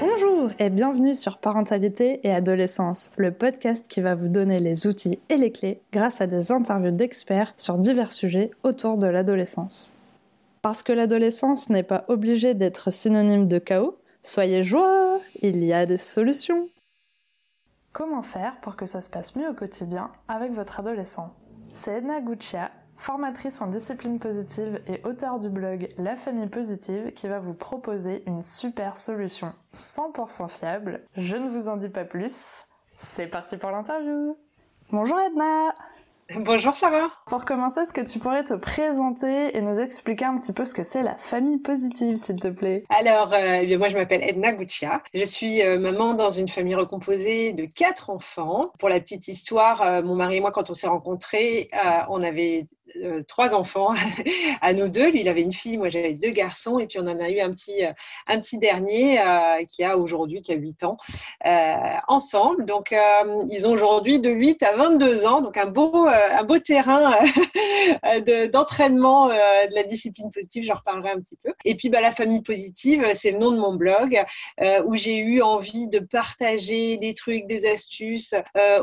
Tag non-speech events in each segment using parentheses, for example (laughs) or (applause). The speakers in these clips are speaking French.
Bonjour et bienvenue sur Parentalité et Adolescence, le podcast qui va vous donner les outils et les clés grâce à des interviews d'experts sur divers sujets autour de l'adolescence. Parce que l'adolescence n'est pas obligée d'être synonyme de chaos, soyez joie, il y a des solutions. Comment faire pour que ça se passe mieux au quotidien avec votre adolescent? C'est Edna Guccia, formatrice en discipline positive et auteur du blog La famille positive qui va vous proposer une super solution 100% fiable. Je ne vous en dis pas plus. C'est parti pour l'interview. Bonjour Edna Bonjour Sarah. Pour commencer, est-ce que tu pourrais te présenter et nous expliquer un petit peu ce que c'est la famille positive, s'il te plaît? Alors, euh, eh moi je m'appelle Edna Guccia. Je suis euh, maman dans une famille recomposée de quatre enfants. Pour la petite histoire, euh, mon mari et moi, quand on s'est rencontrés, on avait euh, trois enfants (laughs) à nous deux. Lui, il avait une fille, moi j'avais deux garçons, et puis on en a eu un petit, euh, un petit dernier euh, qui a aujourd'hui, qui a 8 ans, ensemble. Donc, ils ont aujourd'hui de 8 à 22 ans, donc un beau, un beau terrain (laughs) d'entraînement de, la discipline positive, j'en reparlerai un petit peu. Et puis, bah, la famille positive, c'est le nom de mon blog, où j'ai eu envie de partager des trucs, des astuces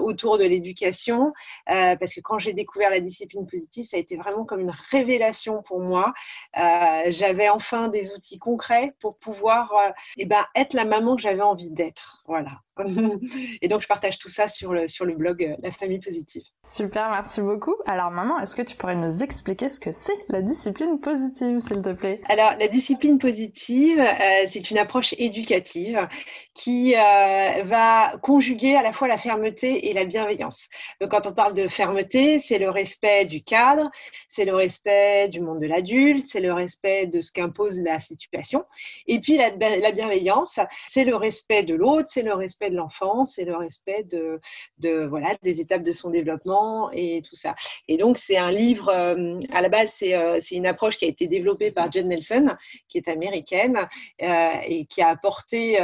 autour de l'éducation, parce que quand j'ai découvert la discipline positive, ça a été vraiment comme une révélation pour moi. Euh, j'avais enfin des outils concrets pour pouvoir euh, eh ben, être la maman que j'avais envie d'être. Voilà. (laughs) Et donc, je partage tout ça sur le, sur le blog euh, La Famille Positive. Super, merci beaucoup. Alors maintenant, est-ce que tu pourrais nous expliquer ce que c'est la discipline positive, s'il te plaît? Alors, la discipline positive, euh, c'est une approche éducative qui va conjuguer à la fois la fermeté et la bienveillance. Donc, quand on parle de fermeté, c'est le respect du cadre, c'est le respect du monde de l'adulte, c'est le respect de ce qu'impose la situation. Et puis, la, la bienveillance, c'est le respect de l'autre, c'est le respect de l'enfance et le respect de, voilà, des étapes de son développement et tout ça. Et donc, c'est un livre, euh, à la base, euh, c'est une approche qui a été développée par Jen Nelson, qui est américaine euh, et qui a apporté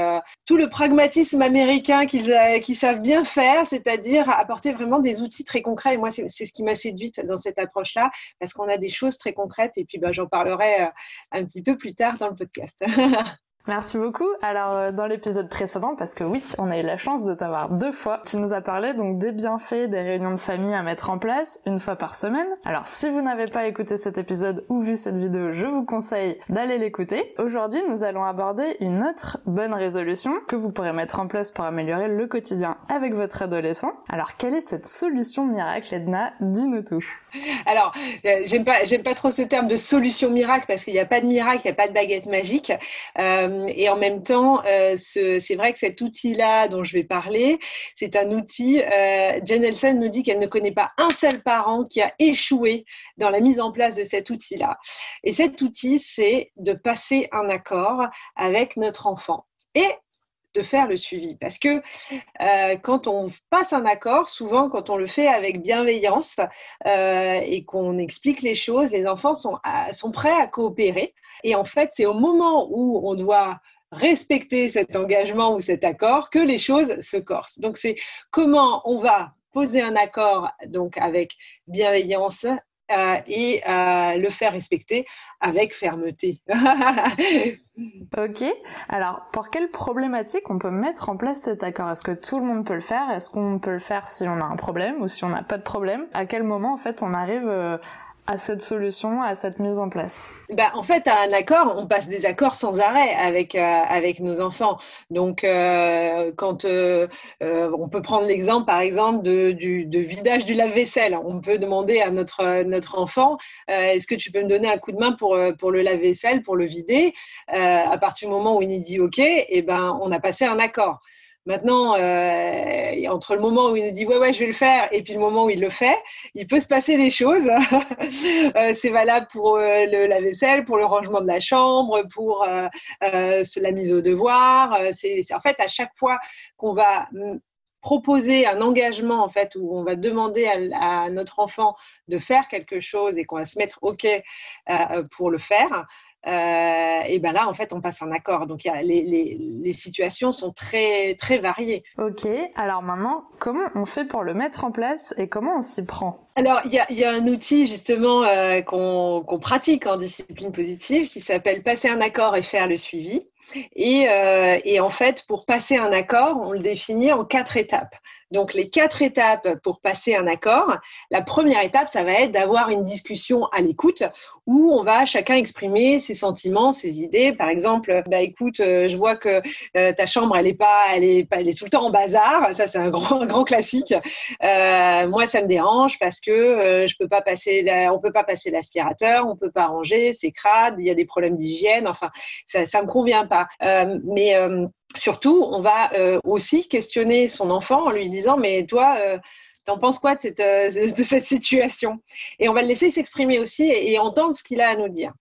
tout le pragmatisme américain qu'ils savent bien faire, c'est-à-dire apporter vraiment des outils très concrets. Et moi, c'est ce qui m'a séduite dans cette approche-là, parce qu'on a des choses très concrètes. Et puis, bah, j'en parlerai un petit peu plus tard dans le podcast. (laughs) Merci beaucoup. Alors euh, dans l'épisode précédent, parce que oui, on a eu la chance de t'avoir deux fois, tu nous as parlé donc des bienfaits des réunions de famille à mettre en place une fois par semaine. Alors si vous n'avez pas écouté cet épisode ou vu cette vidéo, je vous conseille d'aller l'écouter. Aujourd'hui, nous allons aborder une autre bonne résolution que vous pourrez mettre en place pour améliorer le quotidien avec votre adolescent. Alors quelle est cette solution miracle, Edna? Dis-nous tout. (laughs) Alors, euh, j'aime pas, pas trop ce terme de solution miracle parce qu'il n'y a pas de miracle, il n'y a pas de baguette magique. Euh, et en même temps, euh, c'est vrai que cet outil-là dont je vais parler, c'est un outil. Jen Nelson nous dit qu'elle ne connaît pas un seul parent qui a échoué dans la mise en place de cet outil-là. Et cet outil, c'est de passer un accord avec notre enfant. Et de faire le suivi. Parce que euh, quand on passe un accord, souvent quand on le fait avec bienveillance euh, et qu'on explique les choses, les enfants sont, sont prêts à coopérer. Et en fait, c'est au moment où on doit respecter cet engagement ou cet accord que les choses se corsent. Donc c'est comment on va poser un accord donc avec bienveillance euh, et euh, le faire respecter avec fermeté. (laughs) ok. Alors, pour quelle problématique on peut mettre en place cet accord? Est-ce que tout le monde peut le faire? Est-ce qu'on peut le faire si on a un problème ou si on n'a pas de problème? À quel moment, en fait, on arrive euh, à cette solution, à cette mise en place bah, En fait, à un accord, on passe des accords sans arrêt avec, euh, avec nos enfants. Donc, euh, quand euh, on peut prendre l'exemple, par exemple, de, du de vidage du lave-vaisselle, on peut demander à notre, notre enfant est-ce que tu peux me donner un coup de main pour, pour le lave-vaisselle, pour le vider? À partir du moment où il dit OK, et eh ben, on a passé un accord. Maintenant, euh, entre le moment où il nous dit ouais ouais je vais le faire et puis le moment où il le fait, il peut se passer des choses. (laughs) euh, c'est valable pour euh, le, la vaisselle, pour le rangement de la chambre, pour la mise au devoir. C'est en fait à chaque fois qu'on va proposer un engagement en fait où on va demander à notre enfant de faire quelque chose et qu'on va se mettre ok pour le faire euh, et ben là, en fait, on passe un accord. Donc, y a, les, les, les, situations sont très, très variées. Ok, alors maintenant, comment on fait pour le mettre en place et comment on s'y prend? Alors, il y a, y a, un outil justement euh, qu'on qu'on pratique en discipline positive qui s'appelle passer un accord et faire le suivi. Et, euh, et, en fait, pour passer un accord, on le définit en quatre étapes. Donc, les quatre étapes pour passer un accord. La première étape, ça va être d'avoir une discussion à l'écoute où on va chacun exprimer ses sentiments, ses idées. Par exemple, bah écoute, euh, je vois que euh, ta chambre, elle est pas, elle est, elle est tout le temps en bazar. Ça, c'est un grand, grand classique. Euh, moi, ça me dérange parce que euh, je peux pas passer, la, on peut pas passer l'aspirateur, on peut pas ranger, c'est crade, il y a des problèmes d'hygiène. Enfin, ça, ça me convient pas. mais surtout, on va euh, aussi questionner son enfant en lui disant, mais toi, euh, t'en penses quoi de cette, euh, de cette situation? Et on va le laisser s'exprimer aussi et, et, entendre ce qu'il a à nous dire.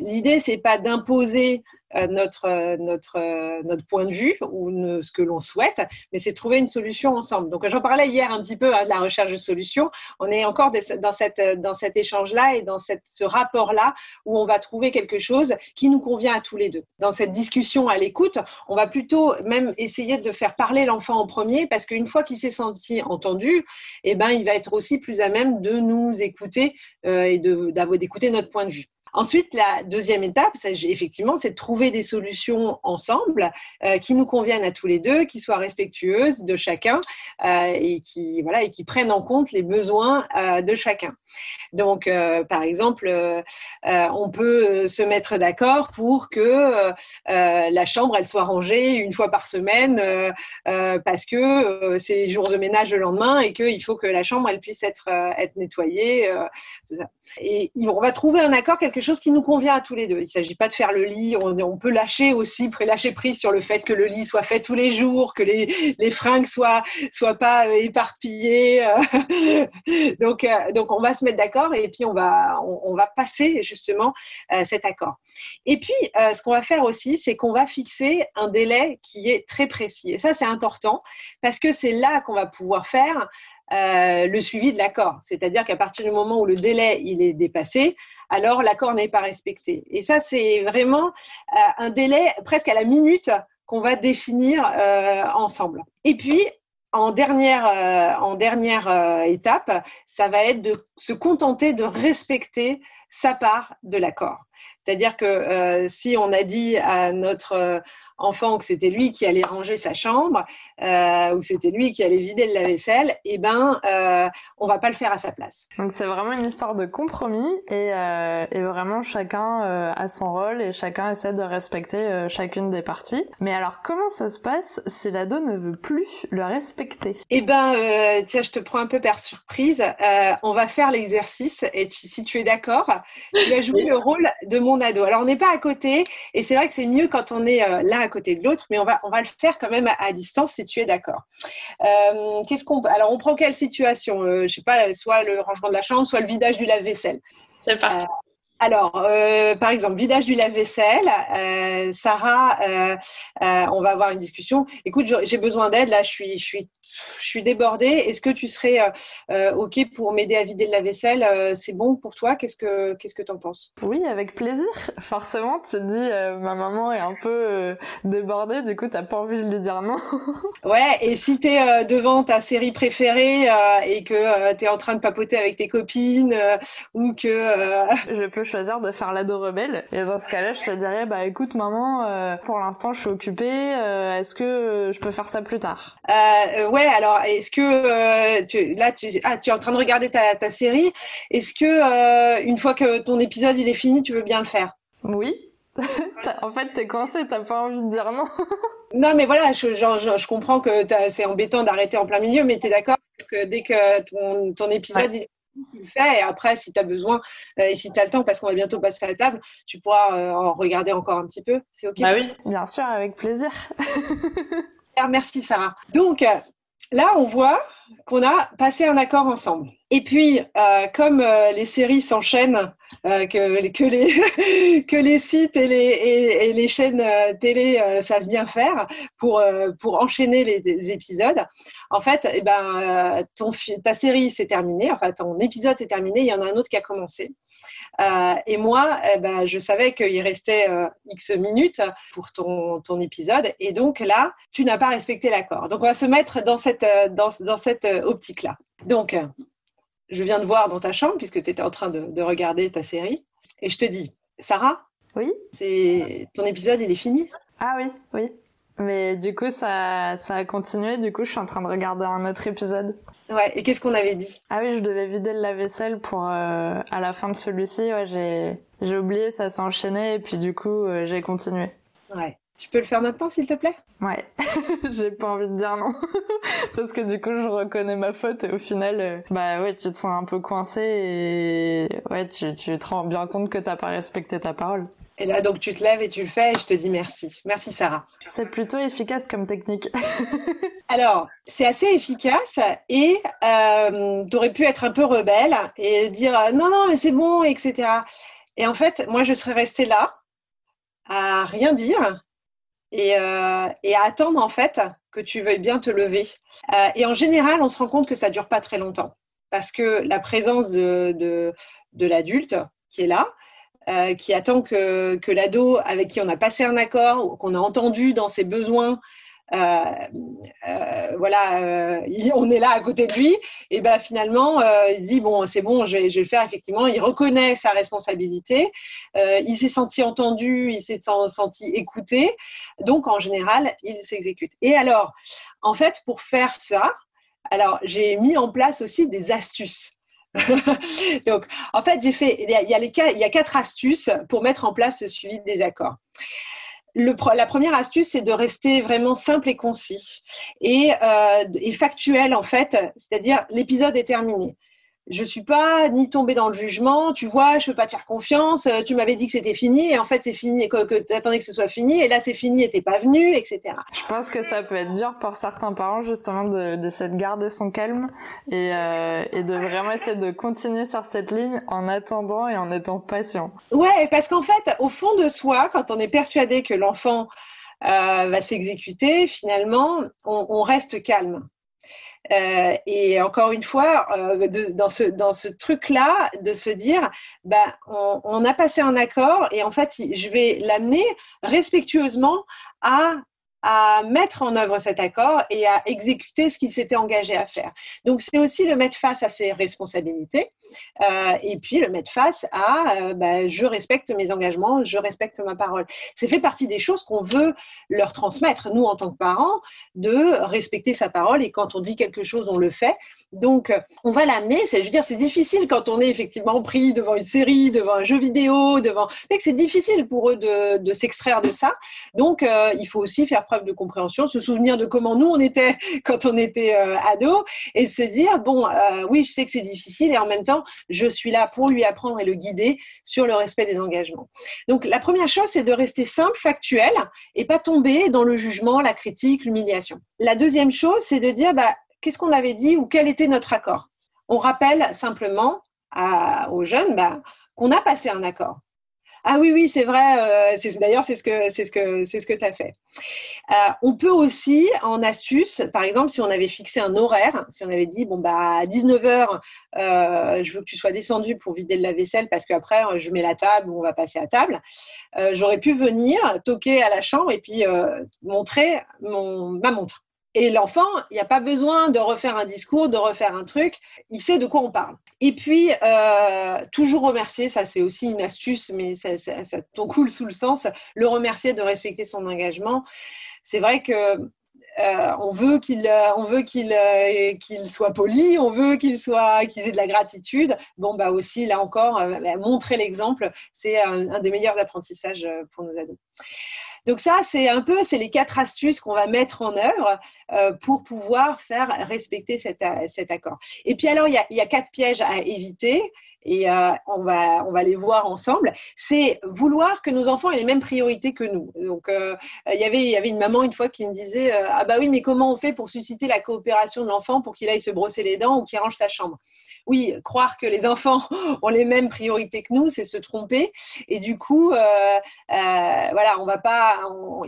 L'idée, c'est pas d'imposer notre, euh, notre, euh, notre point de vue ou ce que l'on souhaite, mais c'est trouver une solution ensemble. Donc j'en parlais hier un petit peu hein, de la recherche de solutions. On est encore dans, cette, dans cet échange-là et dans cette, ce rapport-là où on va trouver quelque chose qui nous convient à tous les deux. Dans cette discussion à l'écoute, on va plutôt même essayer de faire parler l'enfant en premier parce qu'une fois qu'il s'est senti entendu, eh ben, il va être aussi plus à même de nous écouter euh, et d'écouter notre point de vue. Ensuite, la deuxième étape, effectivement, c'est de trouver des solutions ensemble euh, qui nous conviennent à tous les deux, qui soient respectueuses de chacun euh, et qui voilà et qui prennent en compte les besoins euh, de chacun. Donc, par exemple, on peut se mettre d'accord pour que la chambre elle soit rangée une fois par semaine parce que c'est jour de ménage le lendemain et qu'il faut que la chambre elle puisse être nettoyée. Et on va trouver un accord quelque chose qui nous convient à tous les deux. Il ne s'agit pas de faire le lit, on, peut lâcher aussi, lâcher prise sur le fait que le lit soit fait tous les jours, que les, les fringues soient, soient pas euh, éparpillées. Euh. (laughs) donc, euh, donc, on va se mettre d'accord et puis on va, on, va passer justement cet accord. Et puis, ce qu'on va faire aussi, c'est qu'on va fixer un délai qui est très précis. Et ça, c'est important parce que c'est là qu'on va pouvoir faire euh, le suivi de l'accord. C'est-à-dire qu'à partir du moment où le délai il est dépassé, alors l'accord n'est pas respecté. Et ça, c'est vraiment euh, un délai presque à la minute qu'on va définir euh, ensemble. Et puis, en dernière, euh, en dernière euh, étape, ça va être de se contenter de respecter sa part de l'accord. C'est-à-dire que si on a dit à notre enfant que c'était lui qui allait ranger sa chambre euh, ou c'était lui qui allait vider le lave-vaisselle, eh ben, euh, on va pas le faire à sa place. Donc c'est vraiment une histoire de compromis et, euh, et vraiment chacun euh, a son rôle et chacun essaie de respecter euh, chacune des parties. Mais alors comment ça se passe si l'ado ne veut plus le respecter? Eh ben, euh, tiens, je te prends un peu par surprise. on va faire l'exercice et tu, si tu es d'accord, tu vas jouer le rôle de mon ado. Alors on n'est pas à côté et c'est vrai que c'est mieux quand on est là à côté de l'autre, mais on va, on va le faire quand même à, à distance si tu es d'accord. Euh, qu'est-ce qu'on, alors on prend quelle situation euh, Je sais pas, soit le rangement de la chambre, soit le vidage du lave-vaisselle. C'est parti. Alors, euh, par exemple, vidage du lave-vaisselle, euh, Sarah, euh, euh on va avoir une discussion. Écoute, j'ai besoin d'aide, là, je suis, je suis, je suis débordée. Est-ce que tu serais euh, euh, ok pour m'aider à vider le lave-vaisselle C'est bon pour toi? Qu'est-ce que, qu'est-ce que t'en penses? Oui, avec plaisir. (laughs) Forcément, tu te dis, ma maman est un peu débordée, du coup, t'as pas envie de lui dire non. (laughs) ouais, et si t'es es devant ta série préférée et que tu es en train de papoter avec tes copines ou que je peux choisir de faire l'ado rebelle. Et dans ce cas-là, je te dirais, bah écoute maman, euh, pour l'instant je suis occupée, euh, est-ce que je peux faire ça plus tard? Euh, Ouais, alors est-ce que euh, tu, là tu, ah, tu es en train de regarder ta, ta série, est-ce que euh, une fois que ton épisode il est fini, tu veux bien le faire? Oui. (laughs) en fait, t'es coincé, t'as pas envie de dire non. (laughs) non, mais voilà, je, genre, je, je comprends que c'est embêtant d'arrêter en plein milieu, mais t'es d'accord que dès que ton, ton épisode ouais. Tu le fais. Et après si tu as besoin euh, et si tu as le temps parce qu'on va bientôt passer à la table tu pourras euh, en regarder encore un petit peu. C'est ok? Bah oui. Bien sûr avec plaisir. Merci Sarah. Donc là on voit qu'on a passé un accord ensemble Et puis, euh, comme euh, les séries s'enchaînent, euh, que, les, que les (laughs) sites et les, et, les chaînes télé savent bien faire pour, pour enchaîner les, épisodes, en fait, eh ben, ton, ta série s'est terminée, enfin ton épisode s'est terminé, il y en a un autre qui a commencé. et moi, eh ben, je savais qu'il restait X minutes pour ton, ton épisode, et donc là, tu n'as pas respecté l'accord. Donc, on va se mettre dans cette, dans, dans cette optique-là. Donc, je viens de voir dans ta chambre, puisque tu étais en train de, regarder ta série, et je te dis, Sarah Oui C'est Ton épisode, il est fini Ah oui, oui. Mais du coup, ça, ça a continué. Du coup, je suis en train de regarder un autre épisode. Ouais, et qu'est-ce qu'on avait dit? Ah oui, je devais vider le lave-vaisselle pour euh, à la fin de celui-ci. Ouais, j'ai, j'ai oublié, ça s'est enchaîné et puis du coup, euh, j'ai continué. Ouais. Tu peux le faire maintenant, s'il te plaît? Ouais, (laughs) j'ai pas envie de dire non. (laughs) Parce que du coup, je reconnais ma faute et au final, euh, bah ouais, tu te sens un peu coincé et ouais, tu, tu te rends bien compte que t'as pas respecté ta parole. Et là, donc, tu te lèves et tu le fais et je te dis merci. Merci, Sarah. C'est plutôt efficace comme technique. (laughs) Alors, c'est assez efficace et euh, tu aurais pu être un peu rebelle et dire euh, non, non, mais c'est bon, etc. Et en fait, moi, je serais restée là à rien dire euh, et, à attendre en fait que tu veuilles bien te lever. Euh, et en général, on se rend compte que ça dure pas très longtemps parce que la présence de, de, l'adulte qui est là, euh, qui attend que, que l'ado avec qui on a passé un accord, qu'on a entendu dans ses besoins, voilà, euh, on est là à côté de lui, et ben finalement, il dit bon, c'est bon, je vais, je vais, le faire. Effectivement, il reconnaît sa responsabilité, il s'est senti entendu, il s'est senti écouté, donc en général, il s'exécute. Et alors, en fait, pour faire ça, alors j'ai mis en place aussi des astuces. (laughs) Donc, en fait, j'ai fait, il y, a les, il y a quatre astuces pour mettre en place ce suivi des accords la première astuce, c'est de rester vraiment simple et concis. Et, euh, et factuel en fait, c'est-à-dire l'épisode est terminé je suis pas ni tombée dans le jugement. Tu vois, je peux pas te faire confiance. Euh, tu m'avais dit que c'était fini et en fait c'est fini et que, tu attendais que ce soit fini et là c'est fini et t'es pas venu, etc. Je pense que ça peut être dur pour certains parents justement de, de de garder son calme et, euh, et de vraiment essayer de continuer sur cette ligne en attendant et en étant patient. Ouais, parce qu'en fait, au fond de soi, quand on est persuadé que l'enfant euh, va s'exécuter, finalement, on, on reste calme. Euh, et encore une fois, euh, dans ce, dans ce truc-là, de se dire, bah, on, on, a passé un accord et en fait, je vais l'amener respectueusement à à mettre en œuvre cet accord et à exécuter ce qu'il s'était engagé à faire. Donc c'est aussi le mettre face à ses responsabilités euh, et puis le mettre face à euh, bah, je respecte mes engagements, je respecte ma parole. C'est fait partie des choses qu'on veut leur transmettre, nous en tant que parents, de respecter sa parole et quand on dit quelque chose, on le fait. Donc on va l'amener, je veux dire c'est difficile quand on est effectivement pris devant une série, devant un jeu vidéo, devant c'est difficile pour eux de, s'extraire de ça. Donc euh, il faut aussi faire preuve de compréhension, se souvenir de comment nous on était (laughs) quand on était ado et se dire bon oui je sais que c'est difficile et en même temps je suis là pour lui apprendre et le guider sur le respect des engagements. Donc la première chose c'est de rester simple, factuel et pas tomber dans le jugement, la critique, l'humiliation. La deuxième chose c'est de dire bah, qu'est-ce qu'on avait dit ou quel était notre accord? On rappelle simplement aux jeunes bah, qu'on a passé un accord ah oui, oui, c'est vrai. Euh, D'ailleurs, c'est ce que c'est ce que c'est ce que tu as fait. Euh, on peut aussi, en astuce, par exemple, si on avait fixé un horaire, si on avait dit bon bah à 19 h euh, je veux que tu sois descendu pour vider le lave-vaisselle parce qu'après je mets la table ou on va passer à table. J'aurais pu venir toquer à la chambre et puis montrer mon, ma montre. Et l'enfant, il n'y a pas besoin de refaire un discours, de refaire un truc. Il sait de quoi on parle. Et puis, euh, toujours remercier, ça c'est aussi une astuce, mais ça, ça, coule sous le sens, le remercier de respecter son engagement. C'est vrai que euh, on veut qu'il on veut qu'il euh, qu'il soit poli, on veut qu'il soit qu'il ait de la gratitude. Bon bah aussi là encore bah, montrer l'exemple, c'est un, un, des meilleurs apprentissages pour nos ados. Donc ça, c'est un peu, c'est les quatre astuces qu'on va mettre en œuvre euh, pour pouvoir faire respecter cet, accord. Et puis alors, il y, a, quatre pièges à éviter et euh, on, va, les voir ensemble. C'est vouloir que nos enfants aient les mêmes priorités que nous. Donc, euh, il, y avait, il y avait une maman une fois qui me disait Ah, bah oui, mais comment on fait pour susciter la coopération de l'enfant pour qu'il aille se brosser les dents ou qu'il range sa chambre? Oui, croire que les enfants (laughs) ont les mêmes priorités que nous, c'est se tromper. Et du coup, voilà, on va pas,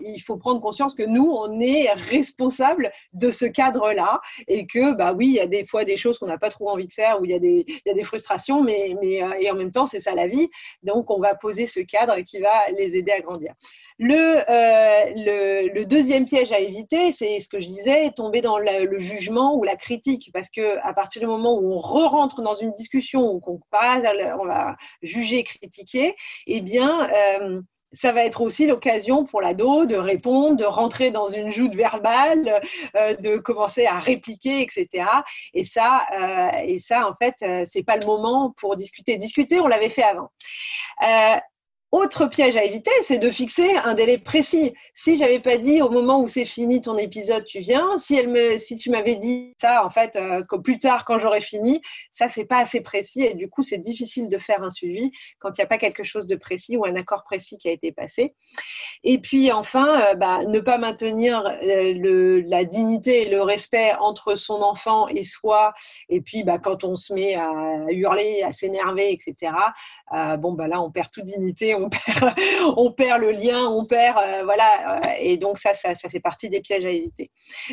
il faut prendre conscience que nous, on est responsable de ce cadre-là et que, bah oui, il y a des fois des choses qu'on n'a pas trop envie de faire, où il y a des, frustrations, mais, mais et en même temps, c'est ça la vie. Donc, on va poser ce cadre qui va les aider à grandir. Euh, le, le, deuxième piège à éviter, c'est ce que je disais, tomber dans le, jugement ou la critique, parce que à partir du moment où on re-rentre dans une discussion qu'on passe, on va juger, critiquer, eh bien, euh, ça va être aussi l'occasion pour l'ado de répondre, de rentrer dans une joute verbale, euh, de commencer à répliquer, etc. Et ça, et ça, en fait, c'est pas le moment pour discuter. Discuter, on l'avait fait avant. Autre piège à éviter, c'est de fixer un délai précis. Si j'avais pas dit au moment où c'est fini ton épisode, tu viens. Si tu m'avais dit ça, en fait, euh, plus tard quand j'aurai fini, ça c'est pas assez précis et du coup c'est difficile de faire un suivi quand il n'y a pas quelque chose de précis ou un accord précis qui a été passé. Et puis enfin, euh, bah, ne pas maintenir euh, la dignité et le respect entre son enfant et soi. Et puis bah, quand on se met à hurler, à s'énerver, etc. bon bah là on perd toute dignité on perd, le lien, on perd, euh, voilà. Euh, et donc ça, ça, fait partie des pièges à éviter.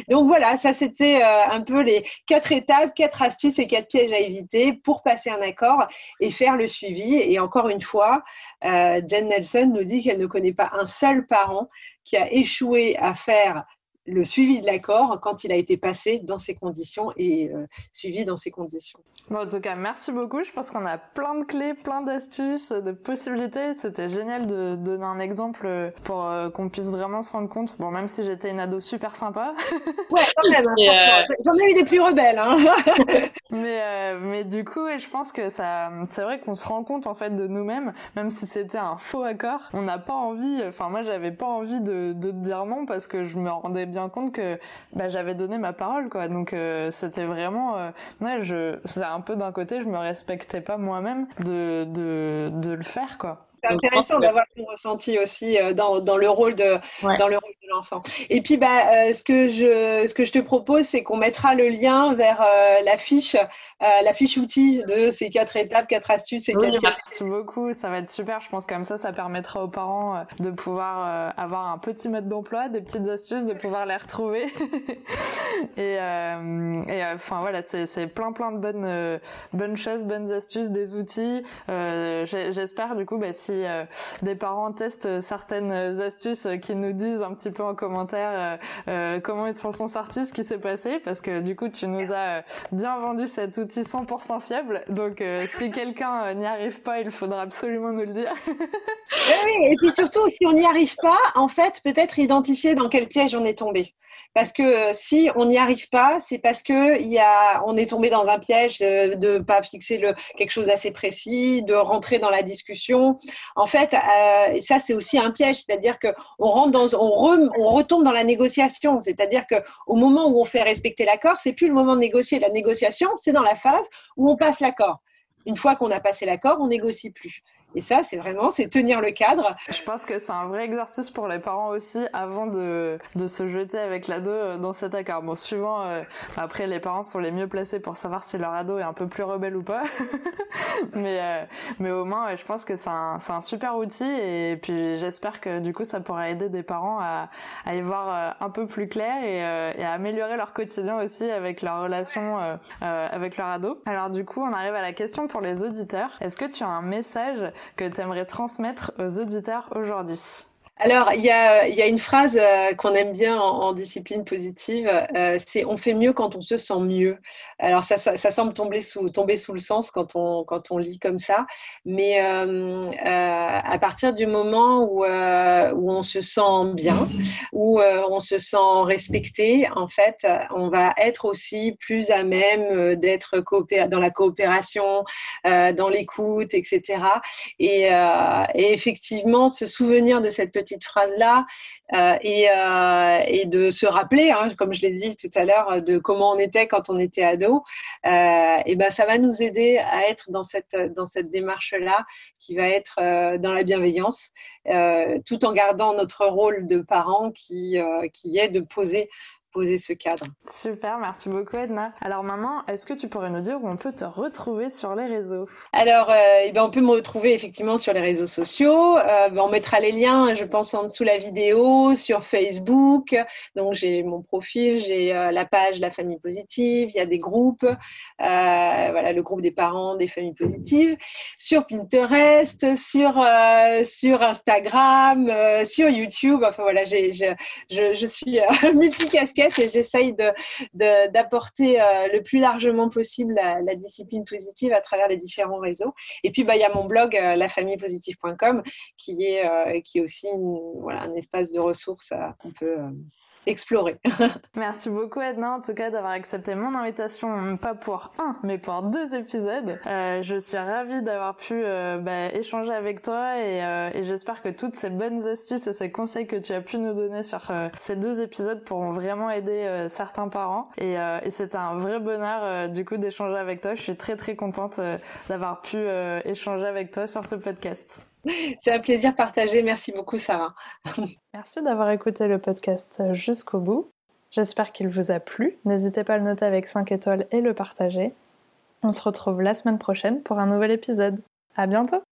Donc voilà, ça c'était euh, un peu les quatre étapes, quatre astuces et quatre pièges à éviter pour passer un accord et faire le suivi. Et encore une fois, Jen Nelson nous dit qu'elle ne connaît pas un seul parent qui a échoué à faire le suivi de l'accord quand il a été passé dans ces conditions et euh, suivi dans ces conditions. Bon, en tout cas, merci beaucoup. Je pense qu'on a plein de clés, plein d'astuces, de possibilités. C'était génial de donner un exemple pour euh, qu'on puisse vraiment se rendre compte. Bon, même si j'étais une ado super sympa. ouais, quand même. Hein, (laughs) euh, J'en ai eu des plus rebelles. Hein. (laughs) mais, mais du coup, je pense que ça, c'est vrai qu'on se rend compte en fait de nous-mêmes, même si c'était un faux accord. On n'a pas envie. Enfin, moi, j'avais pas envie de, de dire non parce que je me rendais bien compte que bah, j'avais donné ma parole quoi. Donc euh, c'était vraiment euh, ouais je c'est un peu d'un côté je me respectais pas moi-même de, de de le faire quoi. C'est intéressant d'avoir ton ressenti aussi euh, dans, dans, le rôle de dans le rôle de l'enfant. Et puis bah euh, ce que je ce que je te propose c'est qu'on mettra le lien vers euh, la fiche la fiche outil de ces quatre étapes, quatre astuces et oui, Merci beaucoup, ça va être super. Je pense comme ça ça permettra aux parents de pouvoir avoir un petit mode d'emploi, des petites astuces, de pouvoir les retrouver. (laughs) et enfin voilà, c'est plein plein de bonnes bonnes choses, bonnes astuces, des outils. J'espère du coup bah, si euh, des parents testent certaines astuces, euh, qui nous disent un petit peu en commentaire euh, comment ils s'en sont sortis, ce qui s'est passé, parce que du coup tu nous as bien vendu cet outil 100% fiable. Donc si (laughs) quelqu'un n'y arrive pas, il faudra absolument nous le dire. oui, et puis surtout si on n'y arrive pas, en fait peut-être identifier dans quel piège on est tombé. Parce que euh, si on n'y arrive pas, c'est parce que on est tombé dans un piège de ne pas fixer quelque chose d'assez précis, de rentrer dans la discussion. En fait, euh, ça c'est aussi un piège, c'est-à-dire que on rentre dans, on, on retombe dans la négociation. C'est-à-dire que au moment où on fait respecter l'accord, c'est plus le moment de négocier. La négociation, c'est dans la phase où on passe l'accord. Une fois qu'on a passé l'accord, on négocie plus. Et ça, c'est vraiment, c'est tenir le cadre. Je pense que c'est un vrai exercice pour les parents aussi avant de, de se jeter avec l'ado euh, dans cet accord. Bon, suivant, euh, après, les parents sont les mieux placés pour savoir si leur ado est un peu plus rebelle ou pas. (laughs) mais, euh, mais au moins, je pense que c'est un, un super outil et puis j'espère que du coup, ça pourra aider des parents à, à y voir un peu plus clair et, et, à améliorer leur quotidien aussi avec leur relation avec leur ado. Alors du coup, on arrive à la question pour les auditeurs. Est-ce que tu as un message que tu aimerais transmettre aux auditeurs aujourd'hui alors, il y a, une phrase euh, qu'on aime bien en, discipline positive, euh, c'est on fait mieux quand on se sent mieux. Alors, ça, semble tomber sous, tomber sous le sens quand on, quand on lit comme ça, mais euh, à partir du moment où, où on se sent bien, où on se sent respecté, en fait, on va être aussi plus à même d'être dans la coopération, dans l'écoute, etc. Et, et effectivement, se souvenir de cette petite petite phrase-là euh, et, euh, et, de se rappeler, hein, comme je l'ai dit tout à l'heure, de comment on était quand on était ado, euh, et ben ça va nous aider à être dans cette, dans cette démarche-là qui va être dans la bienveillance, tout en gardant notre rôle de parent qui, qui est de poser poser ce cadre. Super, merci beaucoup Edna. Alors maintenant, est-ce que tu pourrais nous dire où on peut te retrouver sur les réseaux? Alors, euh, eh ben, on peut me retrouver effectivement sur les réseaux sociaux. Euh, ben, on mettra les liens, je pense, en dessous la vidéo, sur Facebook. Donc, j'ai mon profil, j'ai euh, la page La Famille Positive, il y a des groupes, voilà, le groupe des parents des familles positives, sur Pinterest, sur, sur Instagram, sur YouTube. Enfin voilà, j'ai, je, je, je suis (laughs) et j'essaye de, d'apporter euh, le plus largement possible la, discipline positive à travers les différents réseaux. Et puis, bah, il y a mon blog, euh, lafamillepositive.com, qui est, euh, qui est aussi voilà, un espace de ressources qu'on peut explorer. (laughs) Merci beaucoup Edna en tout cas d'avoir accepté mon invitation, pas pour un, mais pour deux épisodes. Euh, je suis ravie d'avoir pu euh, bah, échanger avec toi et, euh, et j'espère que toutes ces bonnes astuces et ces conseils que tu as pu nous donner sur euh, ces deux épisodes pourront vraiment aider euh, certains parents. Et, et un vrai bonheur du coup d'échanger avec toi. Je suis très très contente d'avoir pu échanger avec toi sur ce podcast. (laughs) C'est un plaisir partagé. Merci beaucoup, Sarah. (laughs) Merci d'avoir écouté le podcast jusqu'au bout. J'espère qu'il vous a plu. N'hésitez pas à le noter avec 5 étoiles et le partager. On se retrouve la semaine prochaine pour un nouvel épisode. À bientôt!